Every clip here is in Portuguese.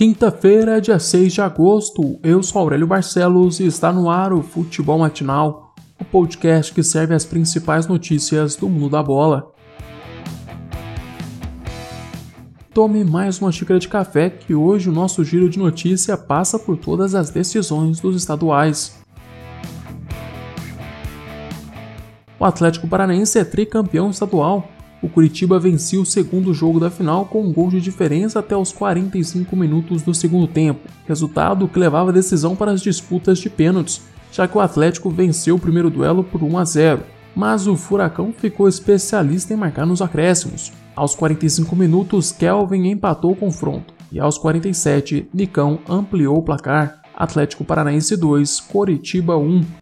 Quinta-feira, dia 6 de agosto, eu sou Aurélio Barcelos e está no ar o Futebol Matinal, o podcast que serve as principais notícias do mundo da bola. Tome mais uma xícara de café que hoje o nosso giro de notícia passa por todas as decisões dos estaduais. O Atlético Paranaense é tricampeão estadual o Curitiba venceu o segundo jogo da final com um gol de diferença até os 45 minutos do segundo tempo, resultado que levava a decisão para as disputas de pênaltis, já que o Atlético venceu o primeiro duelo por 1 a 0. Mas o Furacão ficou especialista em marcar nos acréscimos. Aos 45 minutos, Kelvin empatou o confronto, e aos 47, Nicão ampliou o placar. Atlético Paranaense 2, Coritiba 1.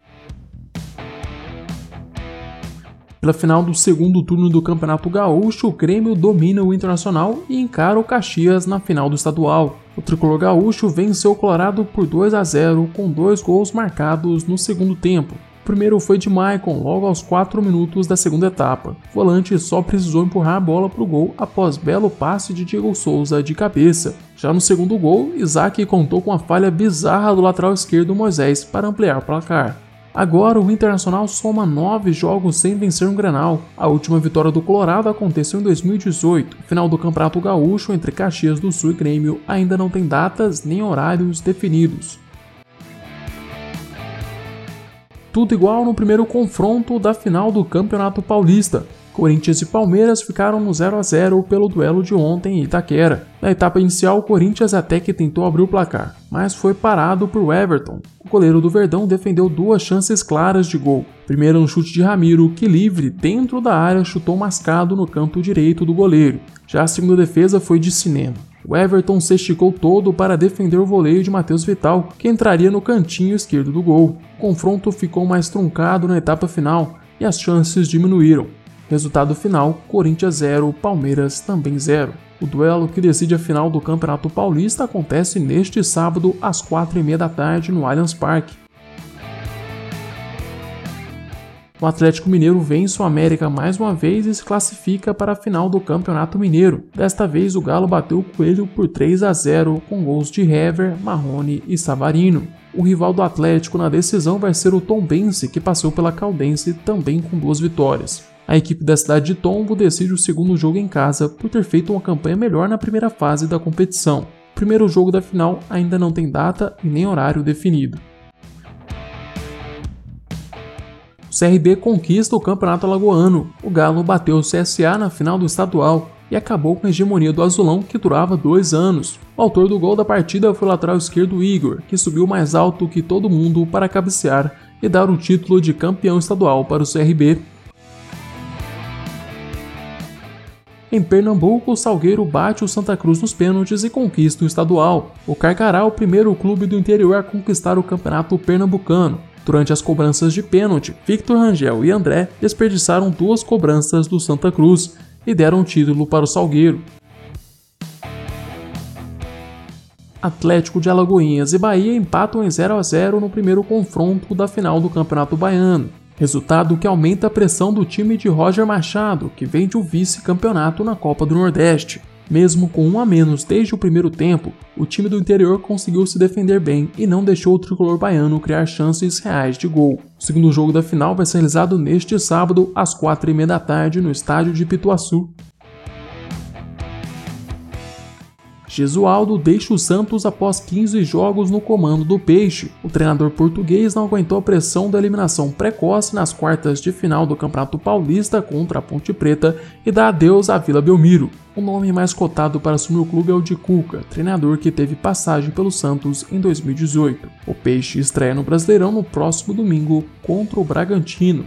Pela final do segundo turno do Campeonato Gaúcho, o Grêmio domina o Internacional e encara o Caxias na final do estadual. O tricolor gaúcho venceu o Colorado por 2 a 0 com dois gols marcados no segundo tempo. O primeiro foi de Maicon logo aos 4 minutos da segunda etapa. O volante só precisou empurrar a bola para o gol após belo passe de Diego Souza de cabeça. Já no segundo gol, Isaac contou com a falha bizarra do lateral esquerdo Moisés para ampliar o placar. Agora o Internacional soma nove jogos sem vencer um Grenal. A última vitória do Colorado aconteceu em 2018. O final do Campeonato Gaúcho entre Caxias do Sul e Grêmio ainda não tem datas nem horários definidos. Tudo igual no primeiro confronto da final do Campeonato Paulista. Corinthians e Palmeiras ficaram no 0 a 0 pelo duelo de ontem em Itaquera. Na etapa inicial, o Corinthians até que tentou abrir o placar, mas foi parado por Everton. O goleiro do Verdão defendeu duas chances claras de gol. Primeiro um chute de Ramiro, que livre dentro da área chutou mascado no canto direito do goleiro. Já a segunda defesa foi de cinema. O Everton se esticou todo para defender o voleio de Matheus Vital, que entraria no cantinho esquerdo do gol. O confronto ficou mais truncado na etapa final e as chances diminuíram. Resultado final: Corinthians 0, Palmeiras também 0. O duelo que decide a final do Campeonato Paulista acontece neste sábado às 4h30 da tarde no Allianz Parque. O Atlético Mineiro vence o América mais uma vez e se classifica para a final do Campeonato Mineiro. Desta vez o Galo bateu o Coelho por 3 a 0 com gols de Hever, Marrone e Savarino. O rival do Atlético na decisão vai ser o Tombense, que passou pela Caldense também com duas vitórias. A equipe da cidade de Tombo decide o segundo jogo em casa por ter feito uma campanha melhor na primeira fase da competição. O primeiro jogo da final ainda não tem data e nem horário definido. CRB conquista o Campeonato Alagoano. O Galo bateu o CSA na final do estadual e acabou com a hegemonia do azulão que durava dois anos. O autor do gol da partida foi o lateral esquerdo Igor, que subiu mais alto que todo mundo para cabecear e dar o título de campeão estadual para o CRB Em Pernambuco, o Salgueiro bate o Santa Cruz nos pênaltis e conquista o estadual. O Carcará é o primeiro clube do interior a conquistar o campeonato pernambucano. Durante as cobranças de pênalti, Victor Rangel e André desperdiçaram duas cobranças do Santa Cruz e deram o título para o Salgueiro. Atlético de Alagoinhas e Bahia empatam em 0 a 0 no primeiro confronto da final do Campeonato Baiano resultado que aumenta a pressão do time de Roger Machado, que vem de um vice-campeonato na Copa do Nordeste. Mesmo com um a menos desde o primeiro tempo, o time do interior conseguiu se defender bem e não deixou o tricolor baiano criar chances reais de gol. O segundo jogo da final vai ser realizado neste sábado, às quatro e meia da tarde, no estádio de Pituaçu. Gesualdo deixa o Santos após 15 jogos no comando do Peixe. O treinador português não aguentou a pressão da eliminação precoce nas quartas de final do Campeonato Paulista contra a Ponte Preta e dá adeus à Vila Belmiro. O nome mais cotado para assumir o clube é o de Cuca, treinador que teve passagem pelo Santos em 2018. O Peixe estreia no Brasileirão no próximo domingo contra o Bragantino.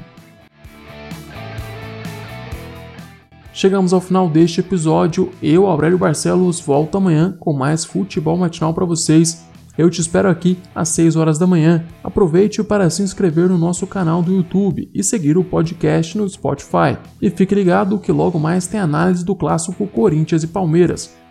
Chegamos ao final deste episódio. Eu, Aurélio Barcelos, volto amanhã com mais futebol matinal para vocês. Eu te espero aqui às 6 horas da manhã. Aproveite para se inscrever no nosso canal do YouTube e seguir o podcast no Spotify. E fique ligado que logo mais tem análise do clássico Corinthians e Palmeiras.